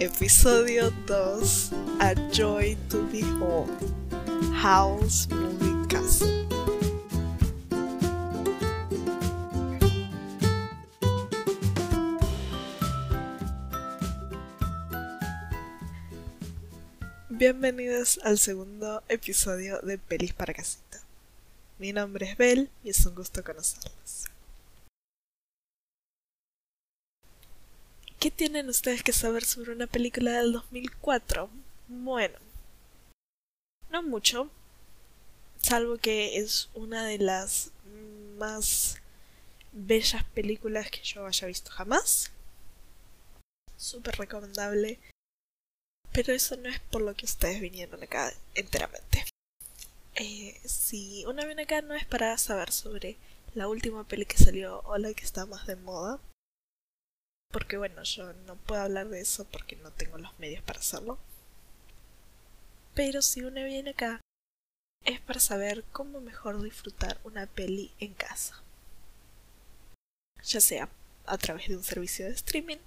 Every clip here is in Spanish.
Episodio 2 A Joy to Behold House Moving Castle Bienvenidos al segundo episodio de Pelis para Casita. Mi nombre es Bel y es un gusto conocerlos. ¿Qué tienen ustedes que saber sobre una película del 2004? Bueno, no mucho, salvo que es una de las más bellas películas que yo haya visto jamás. Súper recomendable. Pero eso no es por lo que ustedes vinieron acá enteramente. Eh, si una viene acá no es para saber sobre la última peli que salió o la que está más de moda porque bueno, yo no puedo hablar de eso porque no tengo los medios para hacerlo. Pero si uno viene acá es para saber cómo mejor disfrutar una peli en casa. Ya sea a través de un servicio de streaming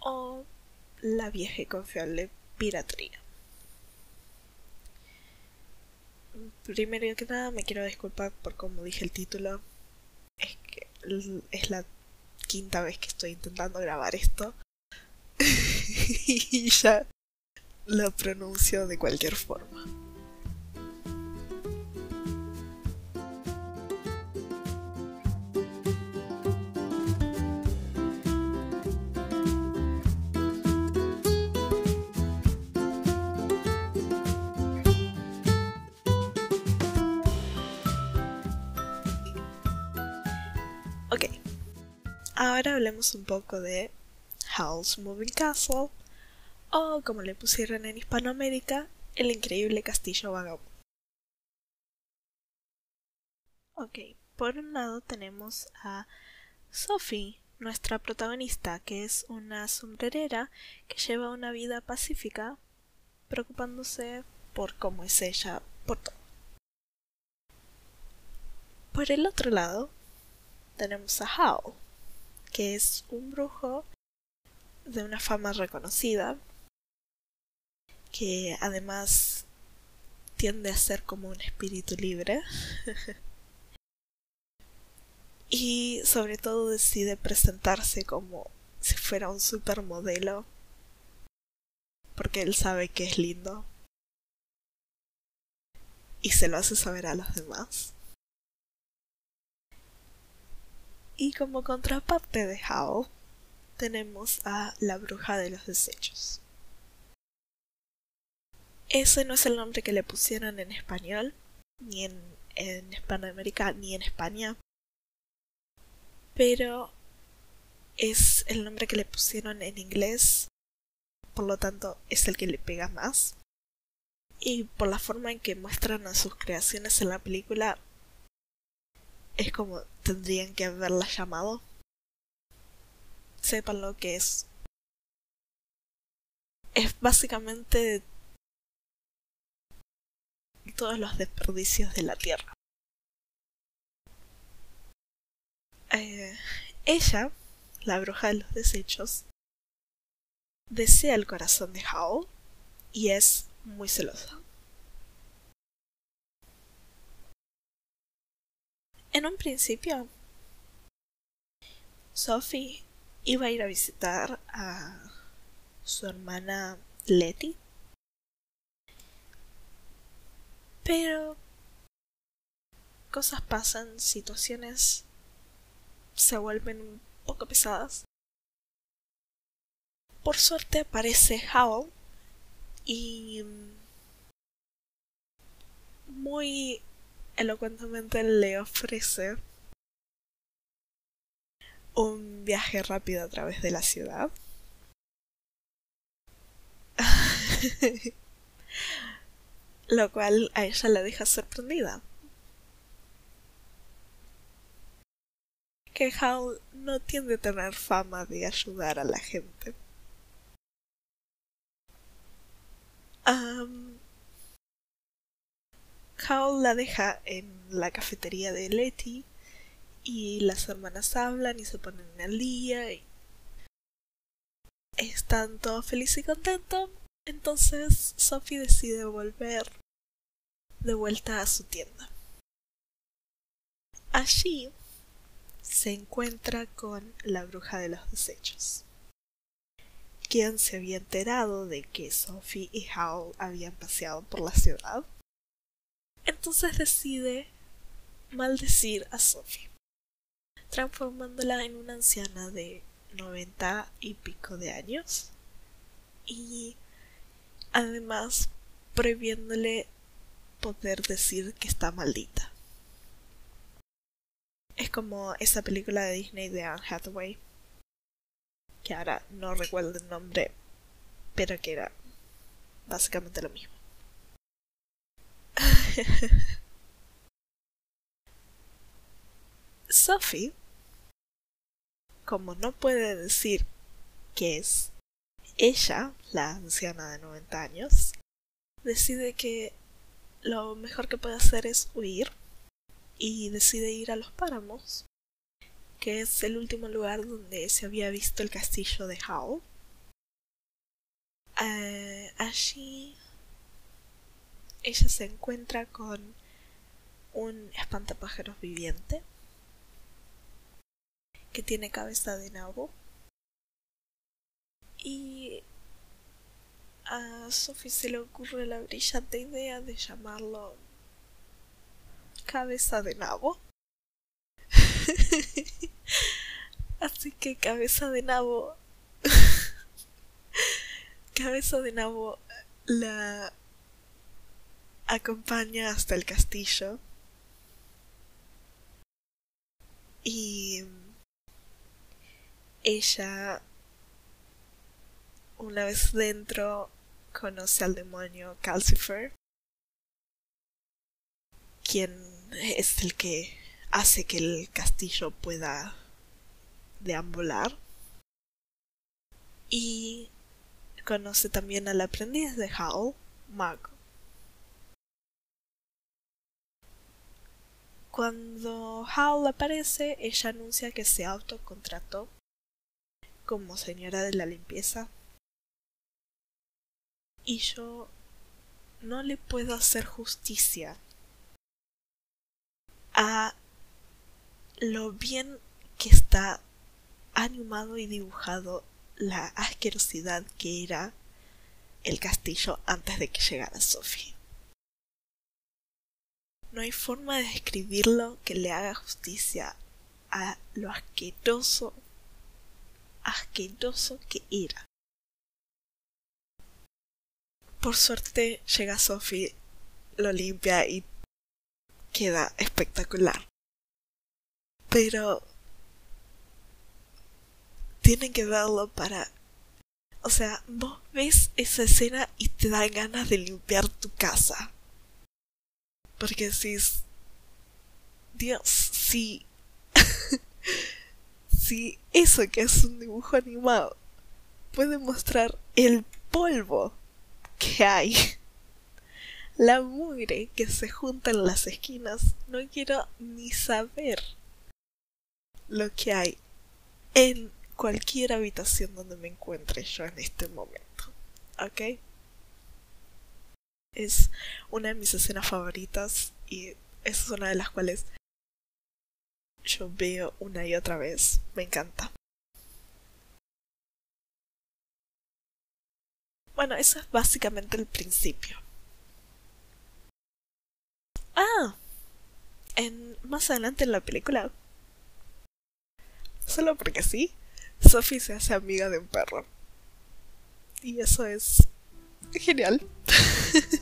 o la vieja y confiable piratería. Primero que nada me quiero disculpar por cómo dije el título. Es que es la quinta vez que estoy intentando grabar esto. y ya lo pronuncio de cualquier forma. Ahora hablemos un poco de House Moving Castle o como le pusieron en Hispanoamérica, el increíble castillo vagabundo. Ok, por un lado tenemos a Sophie, nuestra protagonista, que es una sombrerera que lleva una vida pacífica, preocupándose por cómo es ella, por todo. Por el otro lado, tenemos a Howl, que es un brujo de una fama reconocida, que además tiende a ser como un espíritu libre. y sobre todo decide presentarse como si fuera un supermodelo porque él sabe que es lindo y se lo hace saber a los demás. Y como contraparte de Howl, tenemos a la bruja de los desechos. Ese no es el nombre que le pusieron en español, ni en, en Hispanoamérica, ni en España. Pero es el nombre que le pusieron en inglés, por lo tanto es el que le pega más. Y por la forma en que muestran a sus creaciones en la película, es como tendrían que haberla llamado. Sepan lo que es. Es básicamente todos los desperdicios de la tierra. Eh, ella, la bruja de los desechos, desea el corazón de Howl y es muy celosa. En un principio, Sophie iba a ir a visitar a su hermana Letty. Pero cosas pasan, situaciones se vuelven un poco pesadas. Por suerte aparece Howl y muy elocuentemente le ofrece un viaje rápido a través de la ciudad. Lo cual a ella la deja sorprendida. Que Howl no tiende a tener fama de ayudar a la gente. Howl la deja en la cafetería de Letty y las hermanas hablan y se ponen al día. están todos felices y contentos. Entonces Sophie decide volver de vuelta a su tienda. Allí se encuentra con la bruja de los desechos, quien se había enterado de que Sophie y Howl habían paseado por la ciudad. Entonces decide maldecir a Sophie, transformándola en una anciana de noventa y pico de años y además prohibiéndole poder decir que está maldita. Es como esa película de Disney de Anne Hathaway, que ahora no recuerdo el nombre, pero que era básicamente lo mismo. Sophie, como no puede decir que es ella, la anciana de 90 años, decide que lo mejor que puede hacer es huir y decide ir a los páramos, que es el último lugar donde se había visto el castillo de Howe. Eh, allí ella se encuentra con un espantapájaros viviente que tiene cabeza de nabo y a Sophie se le ocurre la brillante idea de llamarlo cabeza de nabo. Así que cabeza de nabo. cabeza de nabo la acompaña hasta el castillo. Y ella, una vez dentro, conoce al demonio Calcifer, quien es el que hace que el castillo pueda deambular. Y conoce también al aprendiz de Howl, Mago. Cuando Howl aparece, ella anuncia que se autocontrató como señora de la limpieza. Y yo no le puedo hacer justicia a lo bien que está animado y dibujado la asquerosidad que era el castillo antes de que llegara Sophie. No hay forma de describirlo que le haga justicia a lo asqueroso, asqueroso que era. Por suerte llega Sophie, lo limpia y queda espectacular. Pero tienen que verlo para... O sea, vos ves esa escena y te da ganas de limpiar tu casa. Porque decís, Dios, si... si eso que es un dibujo animado puede mostrar el polvo que hay la mugre que se junta en las esquinas, no quiero ni saber lo que hay en cualquier habitación donde me encuentre yo en este momento. ¿Ok? Es una de mis escenas favoritas y es una de las cuales yo veo una y otra vez. Me encanta. Bueno, eso es básicamente el principio. Ah, en, más adelante en la película, solo porque sí, Sophie se hace amiga de un perro. Y eso es genial.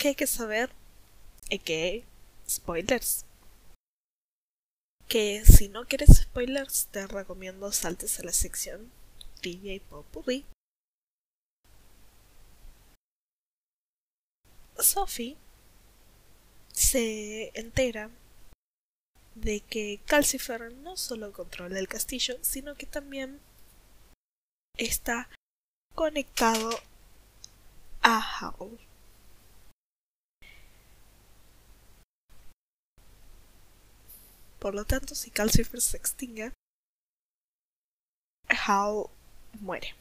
que hay que saber es que spoilers. Que si no quieres spoilers, te recomiendo saltes a la sección trivia y popurrí. Sophie se entera de que Calcifer no solo controla el castillo, sino que también está conectado a Howl. Por lo tanto, si Calcifer se extingue, Howl muere.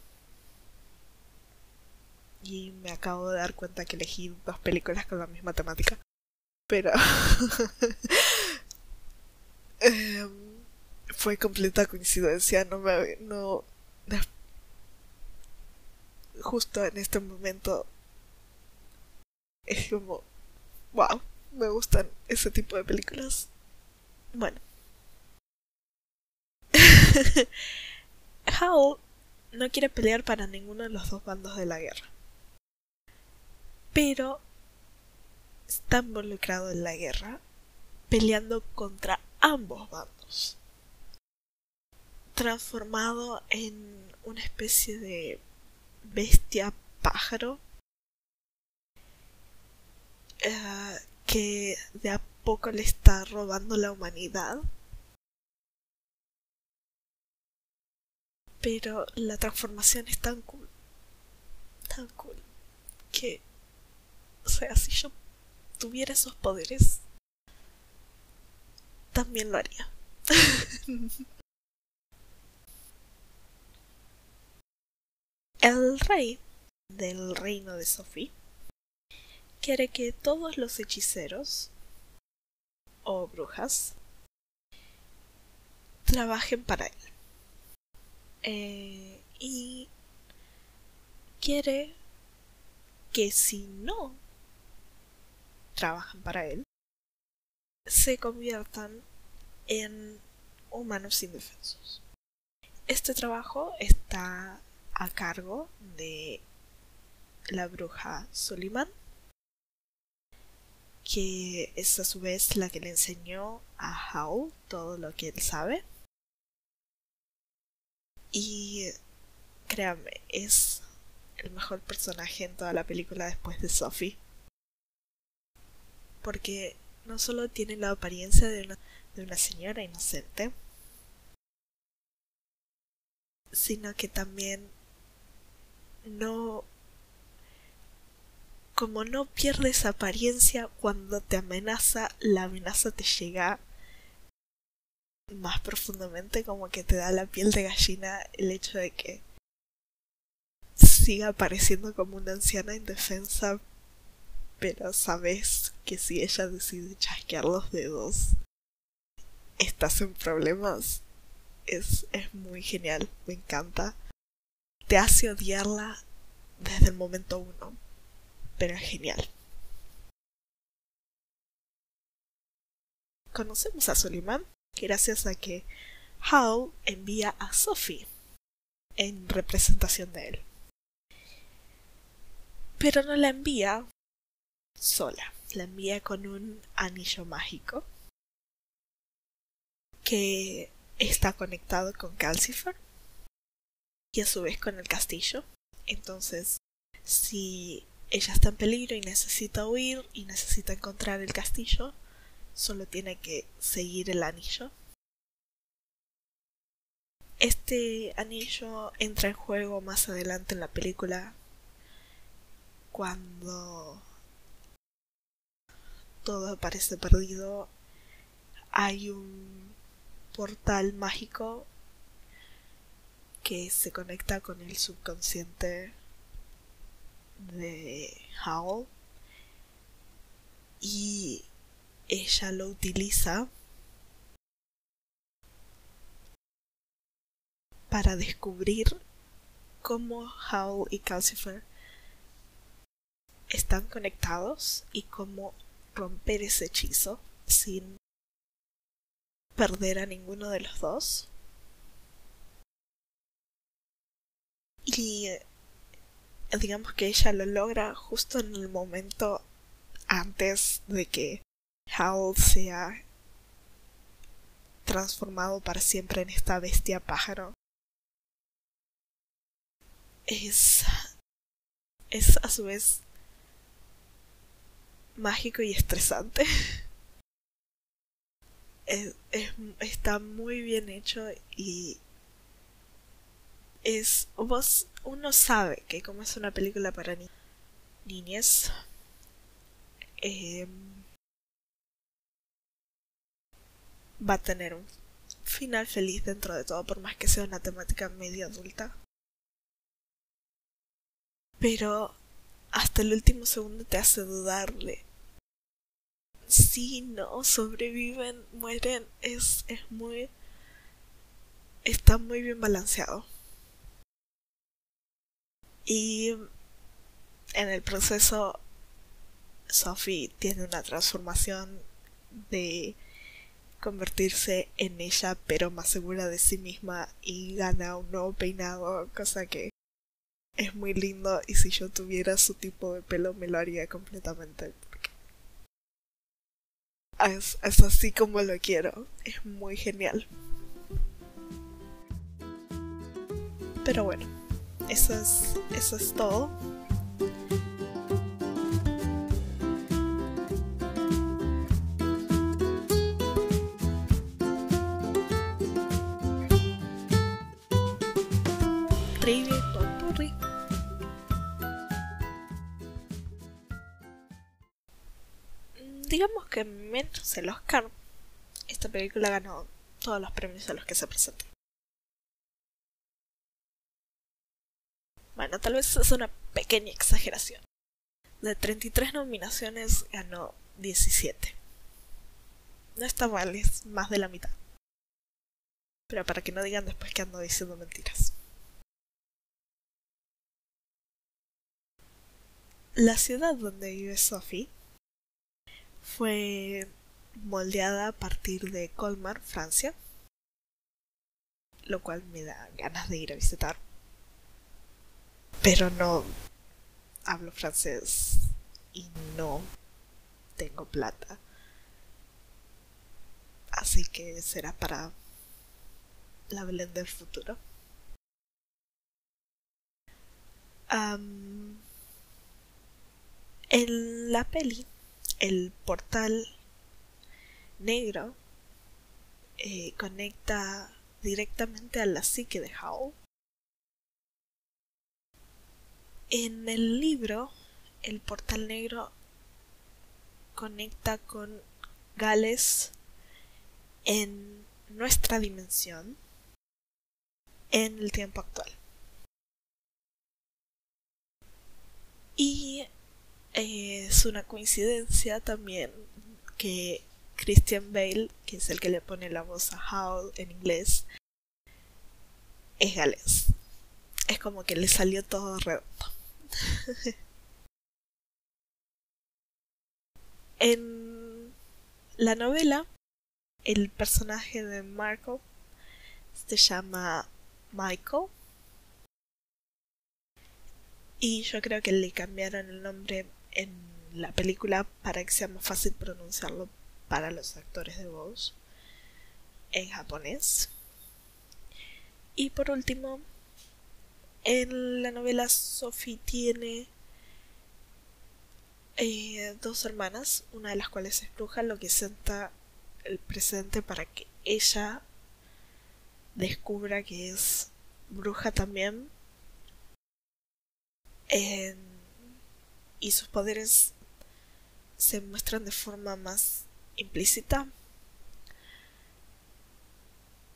Y me acabo de dar cuenta que elegí dos películas con la misma temática. Pero em, fue completa coincidencia, no me no justo en este momento es como wow, me gustan ese tipo de películas. Bueno. Howl no quiere pelear para ninguno de los dos bandos de la guerra. Pero está involucrado en la guerra, peleando contra ambos bandos. Transformado en una especie de bestia pájaro eh, que de a poco le está robando la humanidad. Pero la transformación es tan cool, tan cool, que, o sea, si yo tuviera esos poderes, también lo haría. El rey del reino de Sophie quiere que todos los hechiceros o brujas trabajen para él. Eh, y quiere que si no trabajan para él, se conviertan en humanos indefensos. Este trabajo está a cargo de la bruja Soliman, que es a su vez la que le enseñó a Howl todo lo que él sabe. Y créanme, es el mejor personaje en toda la película después de Sophie. Porque no solo tiene la apariencia de una, de una señora inocente, sino que también no como no pierdes apariencia cuando te amenaza, la amenaza te llega más profundamente, como que te da la piel de gallina el hecho de que siga apareciendo como una anciana indefensa, pero sabes que si ella decide chasquear los dedos, estás en problemas. Es, es muy genial, me encanta te hace odiarla desde el momento uno. Genial. Conocemos a Soliman gracias a que Howl envía a Sophie en representación de él. Pero no la envía sola, la envía con un anillo mágico que está conectado con Calcifer y a su vez con el castillo. Entonces, si ella está en peligro y necesita huir y necesita encontrar el castillo, solo tiene que seguir el anillo. Este anillo entra en juego más adelante en la película cuando todo parece perdido. Hay un portal mágico que se conecta con el subconsciente de Howl y ella lo utiliza para descubrir cómo Howl y Calcifer están conectados y cómo romper ese hechizo sin perder a ninguno de los dos. Y digamos que ella lo logra justo en el momento antes de que Howl sea transformado para siempre en esta bestia pájaro. Es. es a su vez mágico y estresante. está muy bien hecho y es vos uno sabe que como es una película para niñas em, va a tener un final feliz dentro de todo por más que sea una temática medio adulta. Pero hasta el último segundo te hace dudarle si no sobreviven mueren es es muy está muy bien balanceado y en el proceso, Sophie tiene una transformación de convertirse en ella, pero más segura de sí misma y gana un nuevo peinado, cosa que es muy lindo y si yo tuviera su tipo de pelo me lo haría completamente. Es, es así como lo quiero, es muy genial. Pero bueno eso es, eso es todo. Digamos que menos el Oscar, esta película ganó todos los premios a los que se presentó. Bueno, tal vez es una pequeña exageración. De 33 nominaciones ganó 17. No está mal, es más de la mitad. Pero para que no digan después que ando diciendo mentiras. La ciudad donde vive Sophie fue moldeada a partir de Colmar, Francia, lo cual me da ganas de ir a visitar pero no hablo francés y no tengo plata. Así que será para la Belén del futuro. en la peli, el portal negro eh, conecta directamente a la psique de Howe En el libro, el portal negro conecta con Gales en nuestra dimensión en el tiempo actual. Y eh, es una coincidencia también que Christian Bale, que es el que le pone la voz a Howl en inglés, es galés. Es como que le salió todo redondo. en la novela, el personaje de Marco se llama Michael. Y yo creo que le cambiaron el nombre en la película para que sea más fácil pronunciarlo para los actores de voz en japonés. Y por último, en la novela Sophie tiene eh, dos hermanas, una de las cuales es bruja, lo que senta el presente para que ella descubra que es bruja también. y sus poderes se muestran de forma más implícita.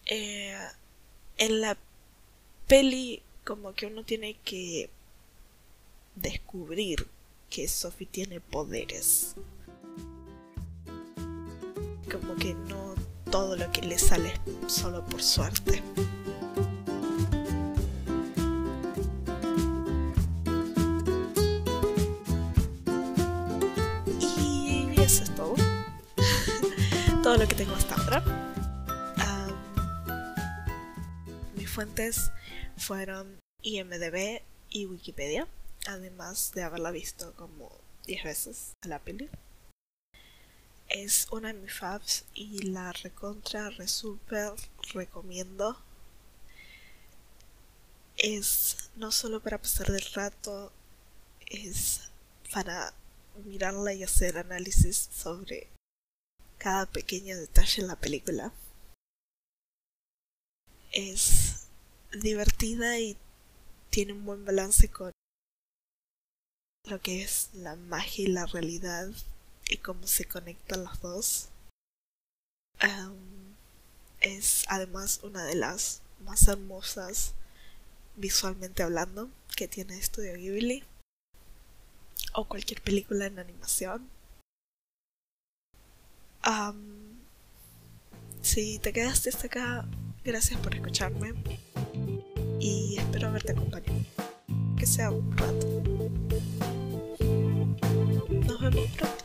Eh, en la peli como que uno tiene que descubrir que Sophie tiene poderes. Como que no todo lo que le sale solo por suerte. Y eso es todo. todo lo que tengo hasta ahora. mis fuentes fueron IMDB y Wikipedia, además de haberla visto como 10 veces a la peli. Es una de mis faves y la recontra, re super recomiendo. Es no solo para pasar del rato, es para mirarla y hacer análisis sobre cada pequeño detalle en la película. Es divertida y tiene un buen balance con lo que es la magia y la realidad y cómo se conectan los dos. es además una de las más hermosas visualmente hablando que tiene Estudio Ghibli o cualquier película en animación. si te quedaste hasta acá, gracias por escucharme y espero haberte acompañado. Que sea un rato. Nos vemos pronto.